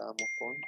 uh move on